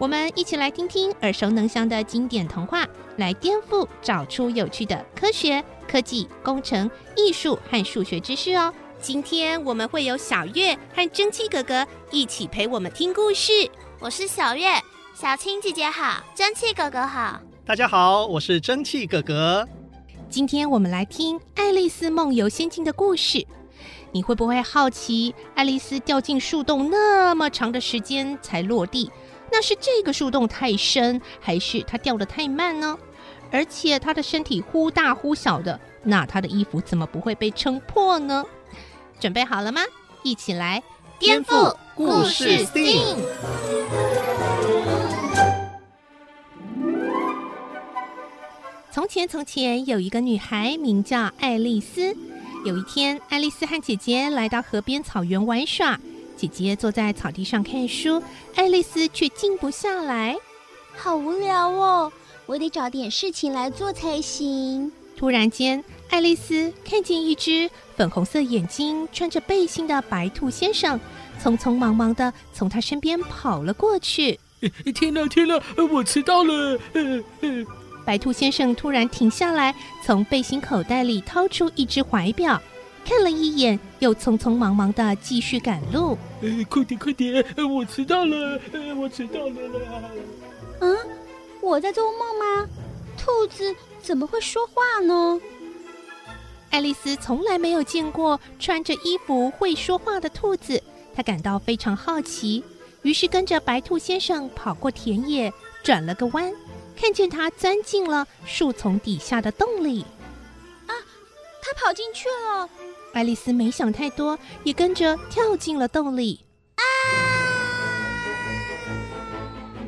我们一起来听听耳熟能详的经典童话，来颠覆，找出有趣的科学、科技、工程、艺术和数学知识哦。今天我们会有小月和蒸汽哥哥一起陪我们听故事。我是小月，小青姐姐好，蒸汽哥哥好。大家好，我是蒸汽哥哥。今天我们来听《爱丽丝梦游仙境》的故事。你会不会好奇，爱丽丝掉进树洞那么长的时间才落地？那是这个树洞太深，还是它掉的太慢呢？而且它的身体忽大忽小的，那它的衣服怎么不会被撑破呢？准备好了吗？一起来颠覆故事 STEAM。从前，从前有一个女孩名叫爱丽丝。有一天，爱丽丝和姐姐来到河边草原玩耍。姐姐坐在草地上看书，爱丽丝却静不下来，好无聊哦！我得找点事情来做才行。突然间，爱丽丝看见一只粉红色眼睛、穿着背心的白兔先生，匆匆忙忙的从她身边跑了过去。天哪，天哪，我迟到了！白兔先生突然停下来，从背心口袋里掏出一只怀表。看了一眼，又匆匆忙忙的继续赶路。呃，快点快点，我迟到了，呃我迟到了啦！啊，我在做梦吗？兔子怎么会说话呢？爱丽丝从来没有见过穿着衣服会说话的兔子，她感到非常好奇，于是跟着白兔先生跑过田野，转了个弯，看见他钻进了树丛底下的洞里。啊，他跑进去了！爱丽丝没想太多，也跟着跳进了洞里。啊！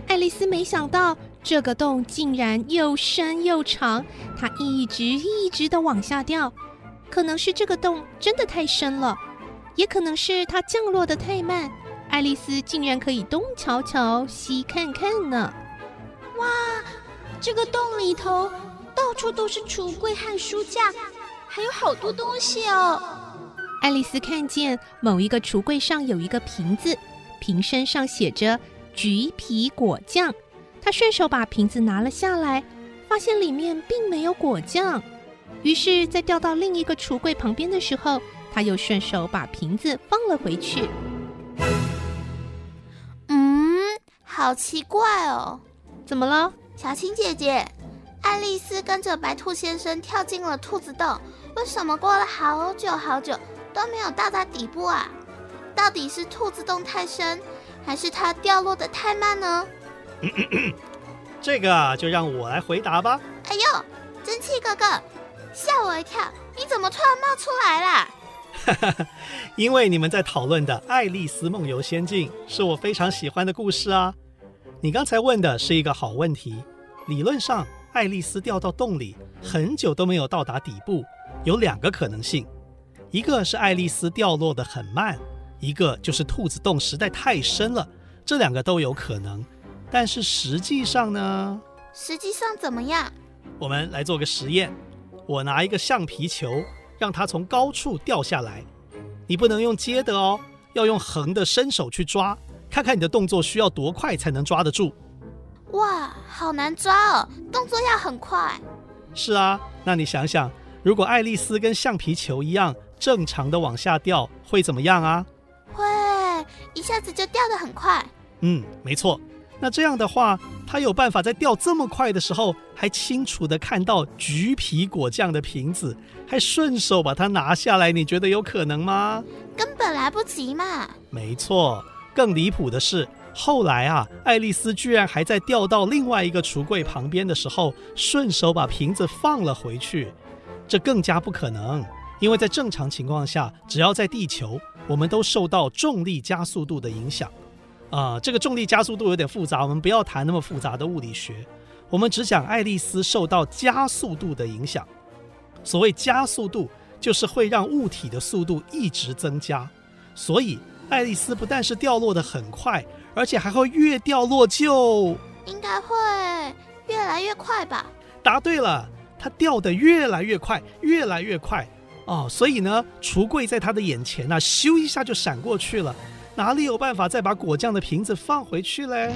爱丽丝没想到这个洞竟然又深又长，她一直一直的往下掉。可能是这个洞真的太深了，也可能是它降落得太慢。爱丽丝竟然可以东瞧瞧，西看看呢！哇，这个洞里头到处都是橱柜和书架。还有好多东西哦！爱丽丝看见某一个橱柜上有一个瓶子，瓶身上写着“橘皮果酱”。她顺手把瓶子拿了下来，发现里面并没有果酱。于是，在掉到另一个橱柜旁边的时候，她又顺手把瓶子放了回去。嗯，好奇怪哦！怎么了，小青姐姐？爱丽丝跟着白兔先生跳进了兔子洞。为什么过了好久好久都没有到达底部啊？到底是兔子洞太深，还是它掉落的太慢呢？这个啊，就让我来回答吧。哎呦，蒸汽哥哥，吓我一跳！你怎么突然冒出来啦？哈哈，因为你们在讨论的《爱丽丝梦游仙境》是我非常喜欢的故事啊。你刚才问的是一个好问题。理论上，爱丽丝掉到洞里很久都没有到达底部。有两个可能性，一个是爱丽丝掉落的很慢，一个就是兔子洞实在太深了。这两个都有可能，但是实际上呢？实际上怎么样？我们来做个实验。我拿一个橡皮球，让它从高处掉下来。你不能用接的哦，要用横的伸手去抓，看看你的动作需要多快才能抓得住。哇，好难抓哦，动作要很快。是啊，那你想想。如果爱丽丝跟橡皮球一样正常的往下掉，会怎么样啊？会一下子就掉得很快。嗯，没错。那这样的话，她有办法在掉这么快的时候，还清楚的看到橘皮果酱的瓶子，还顺手把它拿下来，你觉得有可能吗？根本来不及嘛。没错。更离谱的是，后来啊，爱丽丝居然还在掉到另外一个橱柜旁边的时候，顺手把瓶子放了回去。这更加不可能，因为在正常情况下，只要在地球，我们都受到重力加速度的影响。啊、呃，这个重力加速度有点复杂，我们不要谈那么复杂的物理学。我们只讲爱丽丝受到加速度的影响。所谓加速度，就是会让物体的速度一直增加。所以爱丽丝不但是掉落得很快，而且还会越掉落就应该会越来越快吧？答对了，它掉得越来越快，越来越快哦。所以呢，橱柜在他的眼前呢、啊，咻一下就闪过去了，哪里有办法再把果酱的瓶子放回去嘞？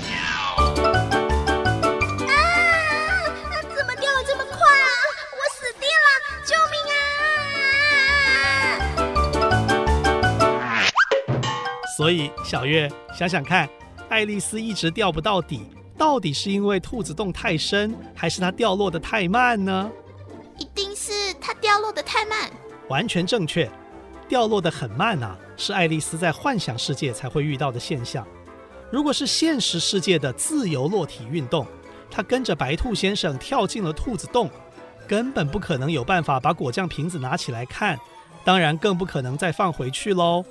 所以，小月想想看，爱丽丝一直掉不到底，到底是因为兔子洞太深，还是它掉落的太慢呢？一定是它掉落的太慢。完全正确，掉落的很慢啊，是爱丽丝在幻想世界才会遇到的现象。如果是现实世界的自由落体运动，她跟着白兔先生跳进了兔子洞，根本不可能有办法把果酱瓶子拿起来看，当然更不可能再放回去喽。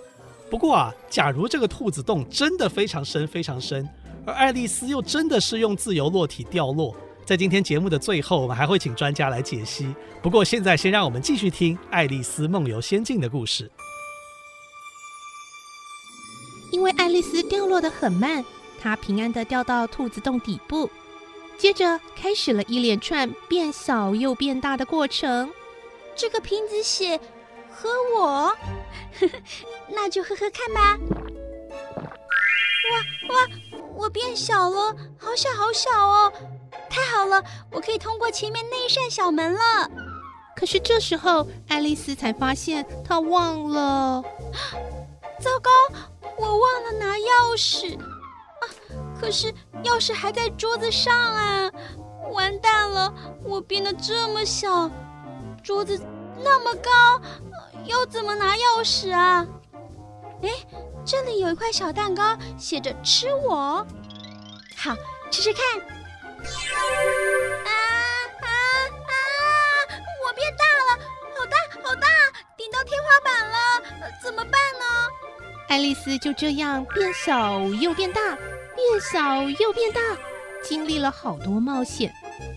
不过啊，假如这个兔子洞真的非常深非常深，而爱丽丝又真的是用自由落体掉落，在今天节目的最后，我们还会请专家来解析。不过现在先让我们继续听《爱丽丝梦游仙境》的故事。因为爱丽丝掉落得很慢，她平安地掉到兔子洞底部，接着开始了一连串变小又变大的过程。这个瓶子写。喝我，那就喝喝看吧。哇哇，我变小了，好小好小哦！太好了，我可以通过前面那一扇小门了。可是这时候，爱丽丝才发现她忘了。糟糕，我忘了拿钥匙啊！可是钥匙还在桌子上啊！完蛋了，我变得这么小，桌子那么高。要怎么拿钥匙啊？哎，这里有一块小蛋糕，写着“吃我”。好，吃吃看。啊啊啊！我变大了，好大好大，顶到天花板了，怎么办呢？爱丽丝就这样变小又变大，变小又变大，经历了好多冒险，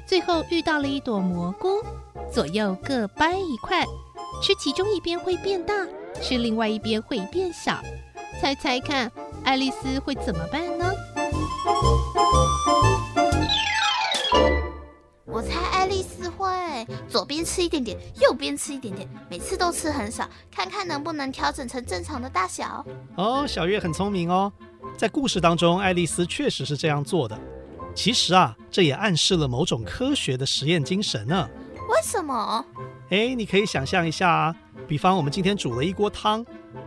最后遇到了一朵蘑菇，左右各掰一块。吃其中一边会变大，吃另外一边会变小。猜猜看，爱丽丝会怎么办呢？我猜爱丽丝会左边吃一点点，右边吃一点点，每次都吃很少，看看能不能调整成正常的大小。哦，小月很聪明哦，在故事当中，爱丽丝确实是这样做的。其实啊，这也暗示了某种科学的实验精神呢。为什么？哎，你可以想象一下啊，比方我们今天煮了一锅汤，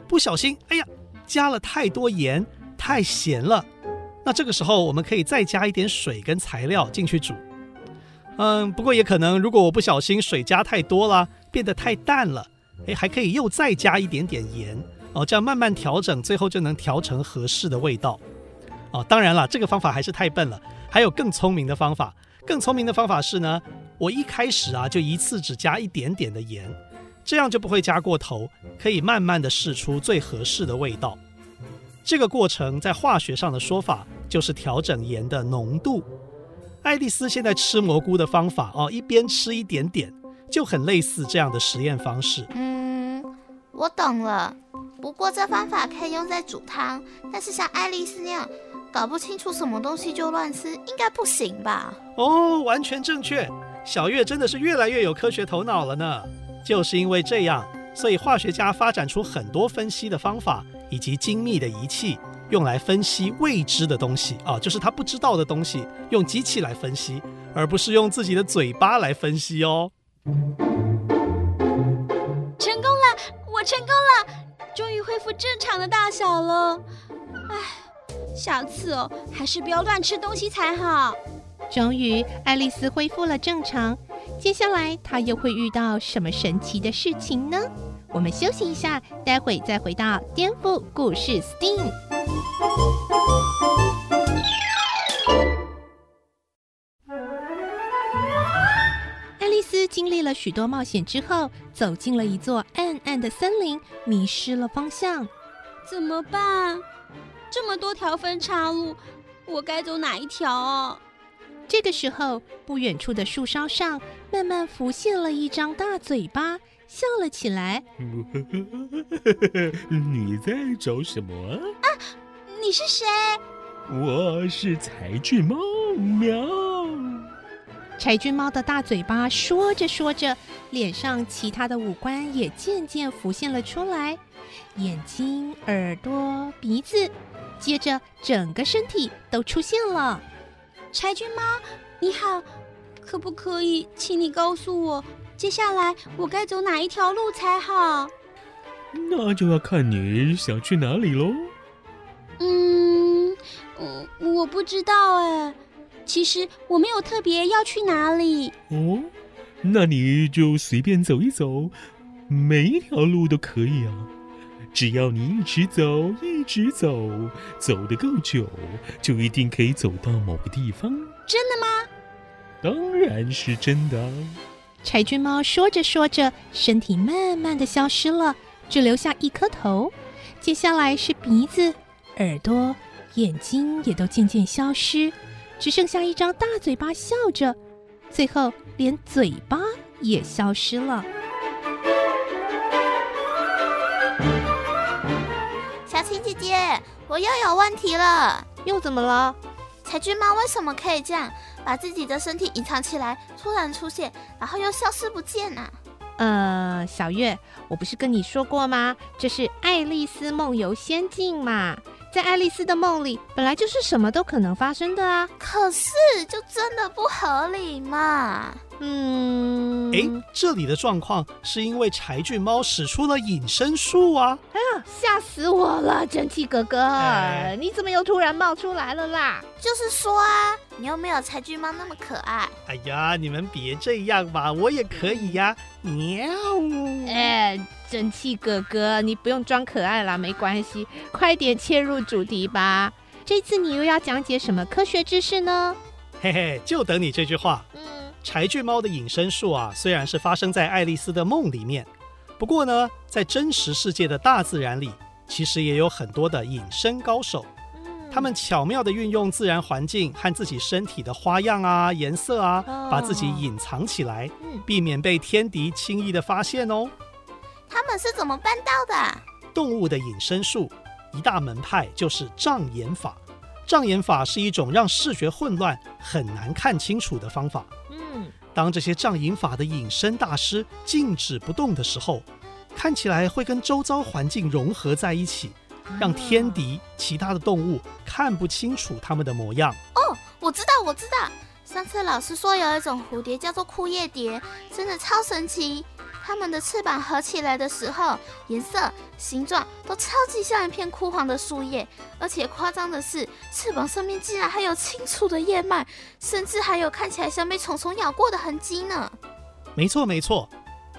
不小心，哎呀，加了太多盐，太咸了。那这个时候，我们可以再加一点水跟材料进去煮。嗯，不过也可能，如果我不小心水加太多了，变得太淡了，哎，还可以又再加一点点盐哦，这样慢慢调整，最后就能调成合适的味道。哦，当然了，这个方法还是太笨了，还有更聪明的方法。更聪明的方法是呢，我一开始啊就一次只加一点点的盐，这样就不会加过头，可以慢慢的试出最合适的味道。这个过程在化学上的说法就是调整盐的浓度。爱丽丝现在吃蘑菇的方法哦，一边吃一点点，就很类似这样的实验方式。嗯，我懂了。不过这方法可以用在煮汤，但是像爱丽丝那样。搞不清楚什么东西就乱吃，应该不行吧？哦，完全正确。小月真的是越来越有科学头脑了呢。就是因为这样，所以化学家发展出很多分析的方法，以及精密的仪器，用来分析未知的东西啊，就是他不知道的东西，用机器来分析，而不是用自己的嘴巴来分析哦。成功了，我成功了，终于恢复正常的大小了。唉。下次哦，还是不要乱吃东西才好。终于，爱丽丝恢复了正常。接下来，他又会遇到什么神奇的事情呢？我们休息一下，待会再回到颠覆故事 STEAM。爱丽丝经历了许多冒险之后，走进了一座暗暗的森林，迷失了方向。怎么办？这么多条分岔路，我该走哪一条啊？这个时候，不远处的树梢上慢慢浮现了一张大嘴巴，笑了起来。你在找什么啊？你是谁？我是柴郡猫喵。柴郡猫的大嘴巴说着说着，脸上其他的五官也渐渐浮现了出来，眼睛、耳朵、鼻子，接着整个身体都出现了。柴郡猫，你好，可不可以请你告诉我，接下来我该走哪一条路才好？那就要看你想去哪里喽。嗯，我不知道哎，其实我没有特别要去哪里。哦，那你就随便走一走，每一条路都可以啊。只要你一直走，一直走，走得够久，就一定可以走到某个地方。真的吗？当然是真的。柴郡猫说着说着，身体慢慢的消失了，只留下一颗头。接下来是鼻子、耳朵、眼睛也都渐渐消失，只剩下一张大嘴巴笑着，最后连嘴巴也消失了。我又有问题了。又怎么了？柴郡猫为什么可以这样把自己的身体隐藏起来，突然出现，然后又消失不见呢？呃，小月，我不是跟你说过吗？这是《爱丽丝梦游仙境》嘛。在爱丽丝的梦里，本来就是什么都可能发生的啊。可是，就真的不合理嘛？嗯，哎，这里的状况是因为柴郡猫使出了隐身术啊！哎呀，吓死我了，蒸汽哥哥，哎，你怎么又突然冒出来了啦？就是说啊，你又没有柴郡猫那么可爱。哎呀，你们别这样嘛，我也可以呀，喵！哎。蒸汽哥哥，你不用装可爱啦，没关系，快点切入主题吧。这次你又要讲解什么科学知识呢？嘿嘿，就等你这句话。嗯，柴郡猫的隐身术啊，虽然是发生在爱丽丝的梦里面，不过呢，在真实世界的大自然里，其实也有很多的隐身高手。嗯，他们巧妙地运用自然环境和自己身体的花样啊、颜色啊，哦，把自己隐藏起来，避免被天敌轻易的发现哦。他们是怎么办到的？动物的隐身术一大门派就是障眼法。障眼法是一种让视觉混乱、很难看清楚的方法。嗯，当这些障眼法的隐身大师静止不动的时候，看起来会跟周遭环境融合在一起，让天敌、其他的动物看不清楚它们的模样。哦，我知道，我知道。上次老师说有一种蝴蝶叫做枯叶蝶，真的超神奇。它们的翅膀合起来的时候，颜色、形状都超级像一片枯黄的树叶，而且夸张的是，翅膀上面竟然还有清楚的叶脉，甚至还有看起来像被虫虫咬过的痕迹呢。没错没错，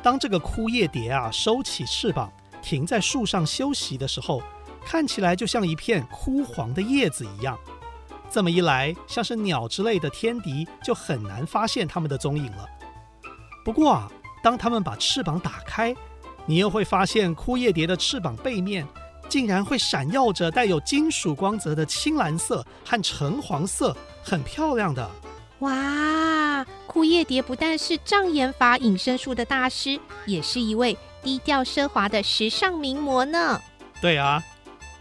当这个枯叶蝶啊收起翅膀，停在树上休息的时候，看起来就像一片枯黄的叶子一样。这么一来，像是鸟之类的天敌就很难发现它们的踪影了。不过啊。当它们把翅膀打开，你又会发现枯叶蝶的翅膀背面竟然会闪耀着带有金属光泽的青蓝色和橙黄色，很漂亮的。哇！枯叶蝶不但是障眼法隐身术的大师，也是一位低调奢华的时尚名模呢。对啊，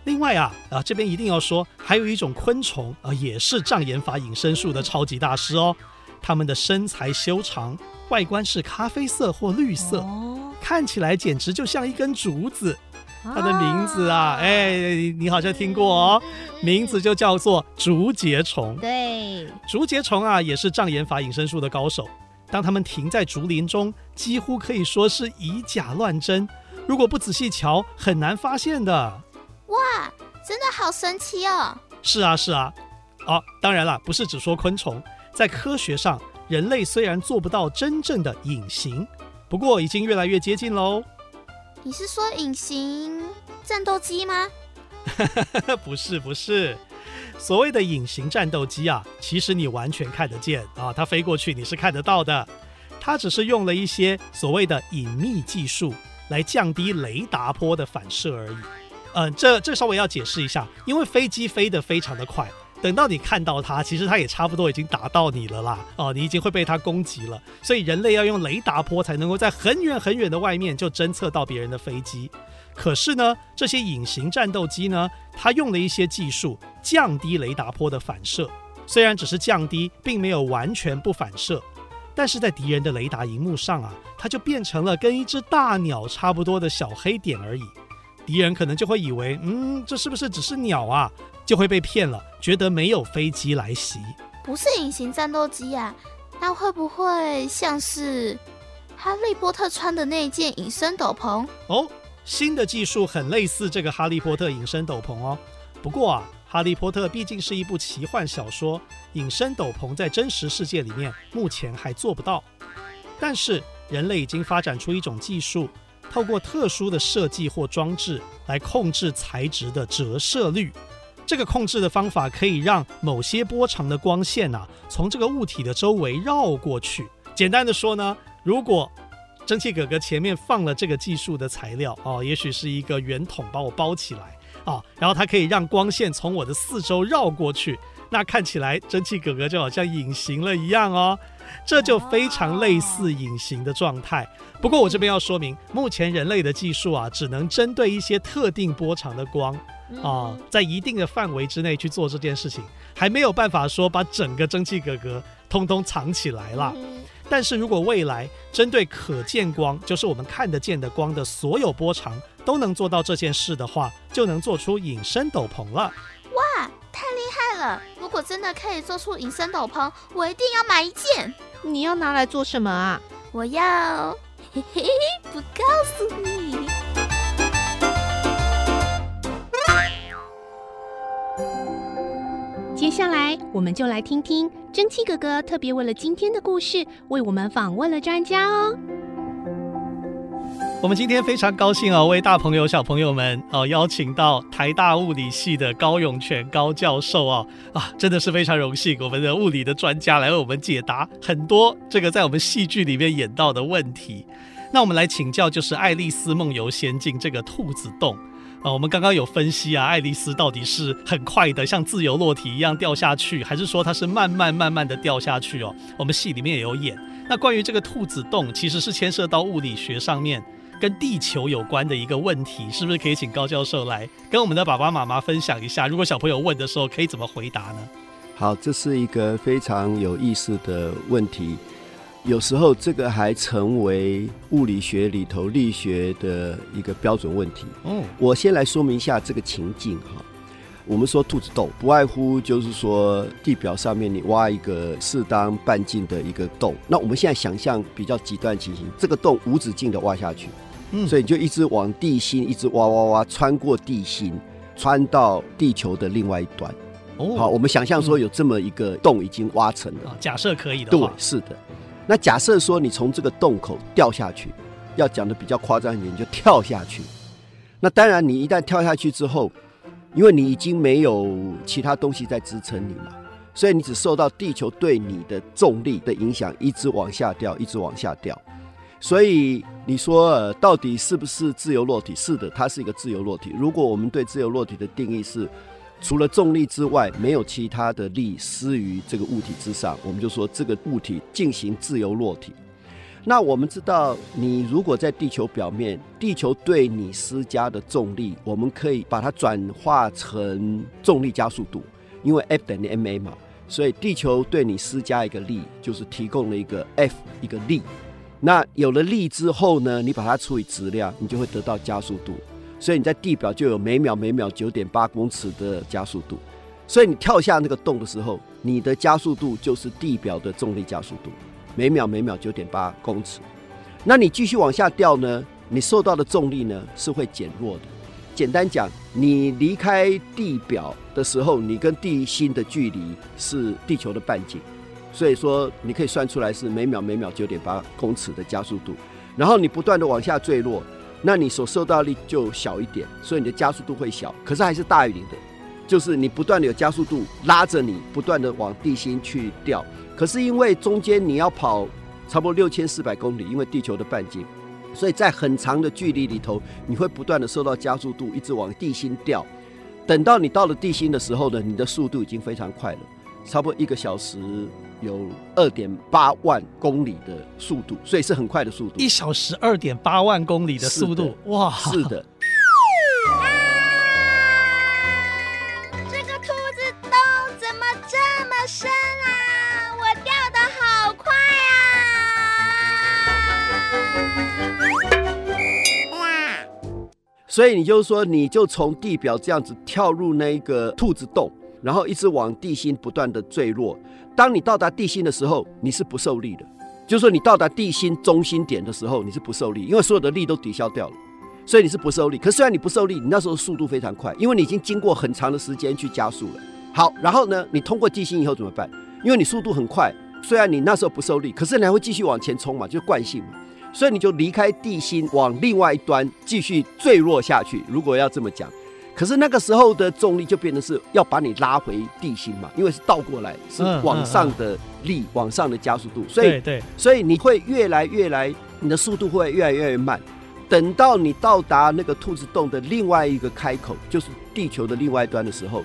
另外啊啊这边一定要说，还有一种昆虫啊，也是障眼法隐身术的超级大师哦。它们的身材修长。外观是咖啡色或绿色，哦、看起来简直就像一根竹子。它的名字啊，哎，你好像听过哦，名字就叫做竹节虫。对，竹节虫啊，也是障眼法隐身术的高手。当它们停在竹林中，几乎可以说是以假乱真，如果不仔细瞧，很难发现的。哇，真的好神奇哦！是啊，是啊。哦，当然了，不是只说昆虫，在科学上。人类虽然做不到真正的隐形，不过已经越来越接近喽。你是说隐形战斗机吗？不是不是，所谓的隐形战斗机啊，其实你完全看得见啊，它飞过去你是看得到的。它只是用了一些所谓的隐秘技术来降低雷达波的反射而已。嗯，这这稍微要解释一下，因为飞机飞得非常的快。等到你看到它，其实它也差不多已经打到你了啦。哦，你已经会被它攻击了。所以人类要用雷达波才能够在很远很远的外面就侦测到别人的飞机。可是呢，这些隐形战斗机呢，它用了一些技术降低雷达波的反射。虽然只是降低，并没有完全不反射，但是在敌人的雷达荧幕上啊，它就变成了跟一只大鸟差不多的小黑点而已。敌人可能就会以为，嗯，这是不是只是鸟啊？就会被骗了，觉得没有飞机来袭。不是隐形战斗机啊，那会不会像是哈利波特穿的那件隐身斗篷？哦，新的技术很类似这个哈利波特隐身斗篷哦。不过啊，哈利波特毕竟是一部奇幻小说，隐身斗篷在真实世界里面目前还做不到。但是人类已经发展出一种技术。透过特殊的设计或装置来控制材质的折射率，这个控制的方法可以让某些波长的光线呐、从这个物体的周围绕过去。简单的说呢，如果蒸汽哥哥前面放了这个技术的材料哦，也许是一个圆筒把我包起来啊，然后它可以让光线从我的四周绕过去，那看起来蒸汽哥哥就好像隐形了一样哦。这就非常类似隐形的状态。不过我这边要说明，目前人类的技术啊，只能针对一些特定波长的光啊，在一定的范围之内去做这件事情，还没有办法说把整个蒸汽格格通通藏起来了。但是如果未来针对可见光，就是我们看得见的光的所有波长都能做到这件事的话，就能做出隐身斗篷了。哇，太厉害了！如果真的可以做出隐身斗篷，我一定要买一件。你要拿来做什么啊？我要，嘿嘿，不告诉你。接下来，我们就来听听蒸汽哥哥特别为了今天的故事，为我们访问了专家哦。我们今天非常高兴哦，为大朋友小朋友们啊邀请到台大物理系的高永全高教授哦啊，真的是非常荣幸，我们的物理的专家来为我们解答很多这个在我们戏剧里面演到的问题。那我们来请教，就是《爱丽丝梦游仙境》这个兔子洞啊，我们刚刚有分析啊，爱丽丝到底是很快的像自由落体一样掉下去，还是说它是慢慢慢慢的掉下去哦？我们戏里面也有演。那关于这个兔子洞，其实是牵涉到物理学上面。跟地球有关的一个问题，是不是可以请高教授来跟我们的爸爸妈妈分享一下？如果小朋友问的时候，可以怎么回答呢？好，这是一个非常有意思的问题。有时候这个还成为物理学里头力学的一个标准问题。哦，我先来说明一下这个情境哈。我们说兔子洞，不外乎就是说地表上面你挖一个适当半径的一个洞。那我们现在想象比较极端情形，这个洞无止境的挖下去。所以你就一直往地心一直挖挖挖，穿过地心，穿到地球的另外一端。哦，好，我们想象说有这么一个洞已经挖成了。假设可以的话。对，是的。那假设说你从这个洞口掉下去，要讲的比较夸张一点，你就跳下去。那当然，你一旦跳下去之后，因为你已经没有其他东西在支撑你嘛，所以你只受到地球对你的重力的影响，一直往下掉，一直往下掉。所以你说，呃，到底是不是自由落体？是的，它是一个自由落体。如果我们对自由落体的定义是，除了重力之外，没有其他的力施于这个物体之上，我们就说这个物体进行自由落体。那我们知道，你如果在地球表面，地球对你施加的重力，我们可以把它转化成重力加速度，因为 F 等于 ma 嘛，所以地球对你施加一个力，就是提供了一个 F 一个力。那有了力之后呢，你把它除以质量，你就会得到加速度。所以你在地表就有每秒每秒九点八公尺的加速度。所以你跳下那个洞的时候，你的加速度就是地表的重力加速度，每秒每秒九点八公尺。那你继续往下掉呢，你受到的重力呢是会减弱的。简单讲，你离开地表的时候，你跟地心的距离是地球的半径。所以说，你可以算出来是每秒每秒九点八公尺的加速度，然后你不断的往下坠落，那你所受到力就小一点，所以你的加速度会小，可是还是大于零的，就是你不断的有加速度拉着你不断的往地心去掉，可是因为中间你要跑差不多六千四百公里，因为地球的半径，所以在很长的距离里头，你会不断的受到加速度一直往地心掉，等到你到了地心的时候呢，你的速度已经非常快了，差不多一个小时有二点八万公里的速度，所以是很快的速度。一小时二点八万公里的速度，哇！是的。深啦、啊！我掉的好快啊所以你就说，你就从地表这样子跳入那个兔子洞，然后一直往地心不断的坠落。当你到达地心的时候，你是不受力的。就是说，你到达地心中心点的时候，你是不受力，因为所有的力都抵消掉了，所以你是不受力。可虽然你不受力，你那时候速度非常快，因为你已经经过很长的时间去加速了。好，然后呢，你通过地心以后怎么办？因为你速度很快，虽然你那时候不受力，可是你还会继续往前冲嘛，就是惯性嘛。所以你就离开地心，往另外一端继续坠落下去。如果要这么讲，可是那个时候的重力就变成是要把你拉回地心嘛，因为是倒过来，是往上的力，往上的加速度。所以，对，对，所以你会越来越来，你的速度会越来越慢。等到你到达那个兔子洞的另外一个开口，就是地球的另外一端的时候，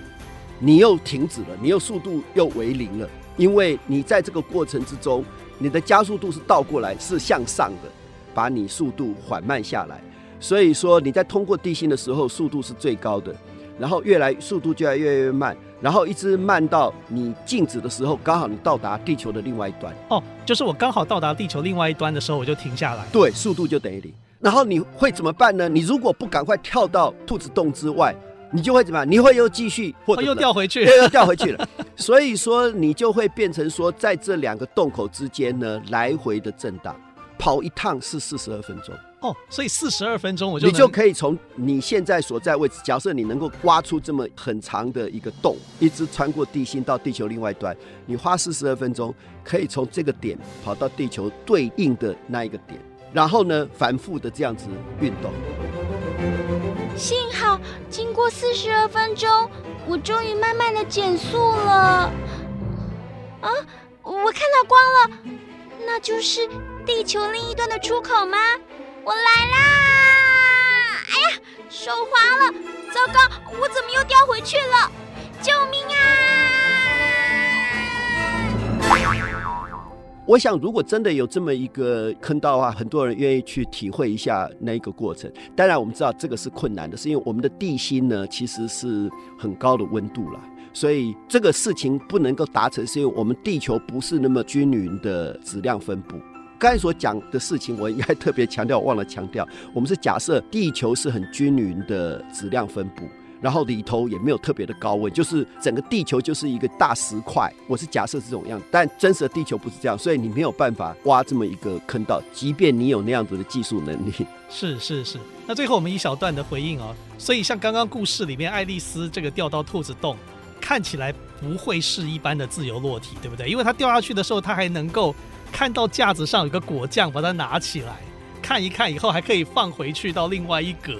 你又停止了，你又速度又为零了，因为你在这个过程之中。你的加速度是倒过来，是向上的，把你速度缓慢下来。所以说你在通过地心的时候，速度是最高的，然后越来速度就要越来越慢，然后一直慢到你静止的时候，刚好你到达地球的另外一端。哦，就是我刚好到达地球另外一端的时候，我就停下来。对，速度就等于零。然后你会怎么办呢？你如果不赶快跳到兔子洞之外。你就会怎么样？你会又继续，或者又掉回去，又掉回去了。所以说，你就会变成说，在这两个洞口之间呢，来回的震荡，跑一趟是四十二分钟。哦，所以四十二分钟我就你就可以从你现在所在位置，假设你能够挖出这么很长的一个洞，一直穿过地心到地球另外一端，你花四十二分钟可以从这个点跑到地球对应的那一个点，然后呢，反复的这样子运动。幸好，经过四十二分钟，我终于慢慢的减速了。啊，我看到光了，那就是地球另一端的出口吗？我来啦！哎呀，手滑了，糟糕，我怎么又掉回去了？救命啊！我想，如果真的有这么一个坑道的话，很多人愿意去体会一下那一个过程。当然，我们知道这个是困难的，是因为我们的地心呢其实是很高的温度了，所以这个事情不能够达成，是因为我们地球不是那么均匀的质量分布。刚才所讲的事情，我应该特别强调，忘了强调，我们是假设地球是很均匀的质量分布。然后里头也没有特别的高温，就是整个地球就是一个大石块。我是假设这种样，但真实的地球不是这样，所以你没有办法挖这么一个坑道，即便你有那样子的技术能力。是是是。那最后我们一小段的回应哦，所以像刚刚故事里面爱丽丝这个掉到兔子洞，看起来不会是一般的自由落体，对不对？因为它掉下去的时候，它还能够看到架子上有个果酱，把它拿起来看一看，以后还可以放回去到另外一格。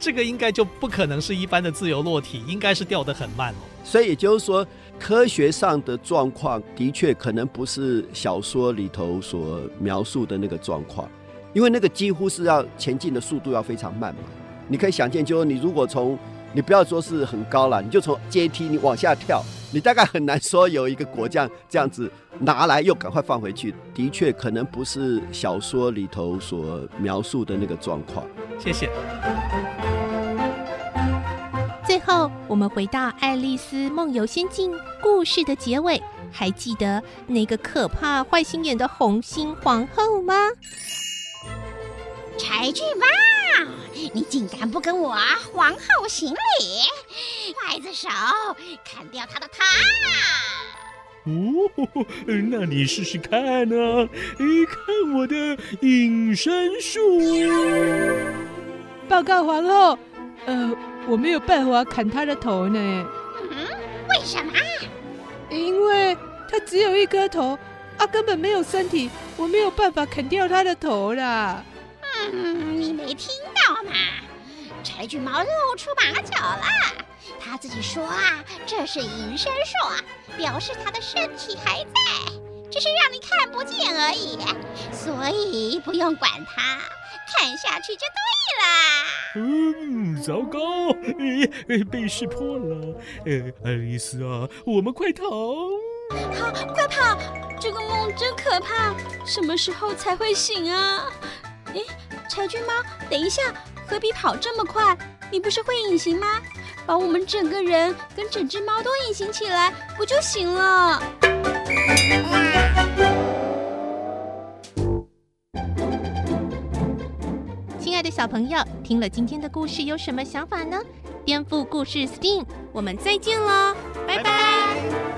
这个应该就不可能是一般的自由落体，应该是掉得很慢哦。所以也就是说，科学上的状况的确可能不是小说里头所描述的那个状况，因为那个几乎是要前进的速度要非常慢嘛。你可以想见，就是你如果从你不要说是很高了，你就从阶梯你往下跳，你大概很难说有一个果酱这样子拿来又赶快放回去。的确可能不是小说里头所描述的那个状况。谢谢。最后，我们回到《爱丽丝梦游仙境》故事的结尾，还记得那个可怕、坏心眼的红心皇后吗？柴郡王，你竟敢不跟我皇后行礼！刽子手，砍掉他的头！哦，那你试试看啊！看我的隐身术！报告皇后，呃。我没有办法砍他的头呢。嗯，为什么？因为他只有一颗头，啊，根本没有身体，我没有办法砍掉他的头啦。嗯，你没听到吗？柴郡猫露出马脚了，他自己说啊，这是隐身术，表示他的身体还在，只是让你看不见而已，所以不用管他。看下去就对啦。嗯，糟糕，哎，被识破了。呃，爱丽丝啊，我们快逃！好，快跑！这个梦真可怕，什么时候才会醒啊？哎，柴郡猫，等一下，何必跑这么快？你不是会隐形吗？把我们整个人跟整只猫都隐形起来，不就行了？亲爱的小朋友，听了今天的故事有什么想法呢？颠覆故事 STEAM，我们再见喽，拜拜。拜拜。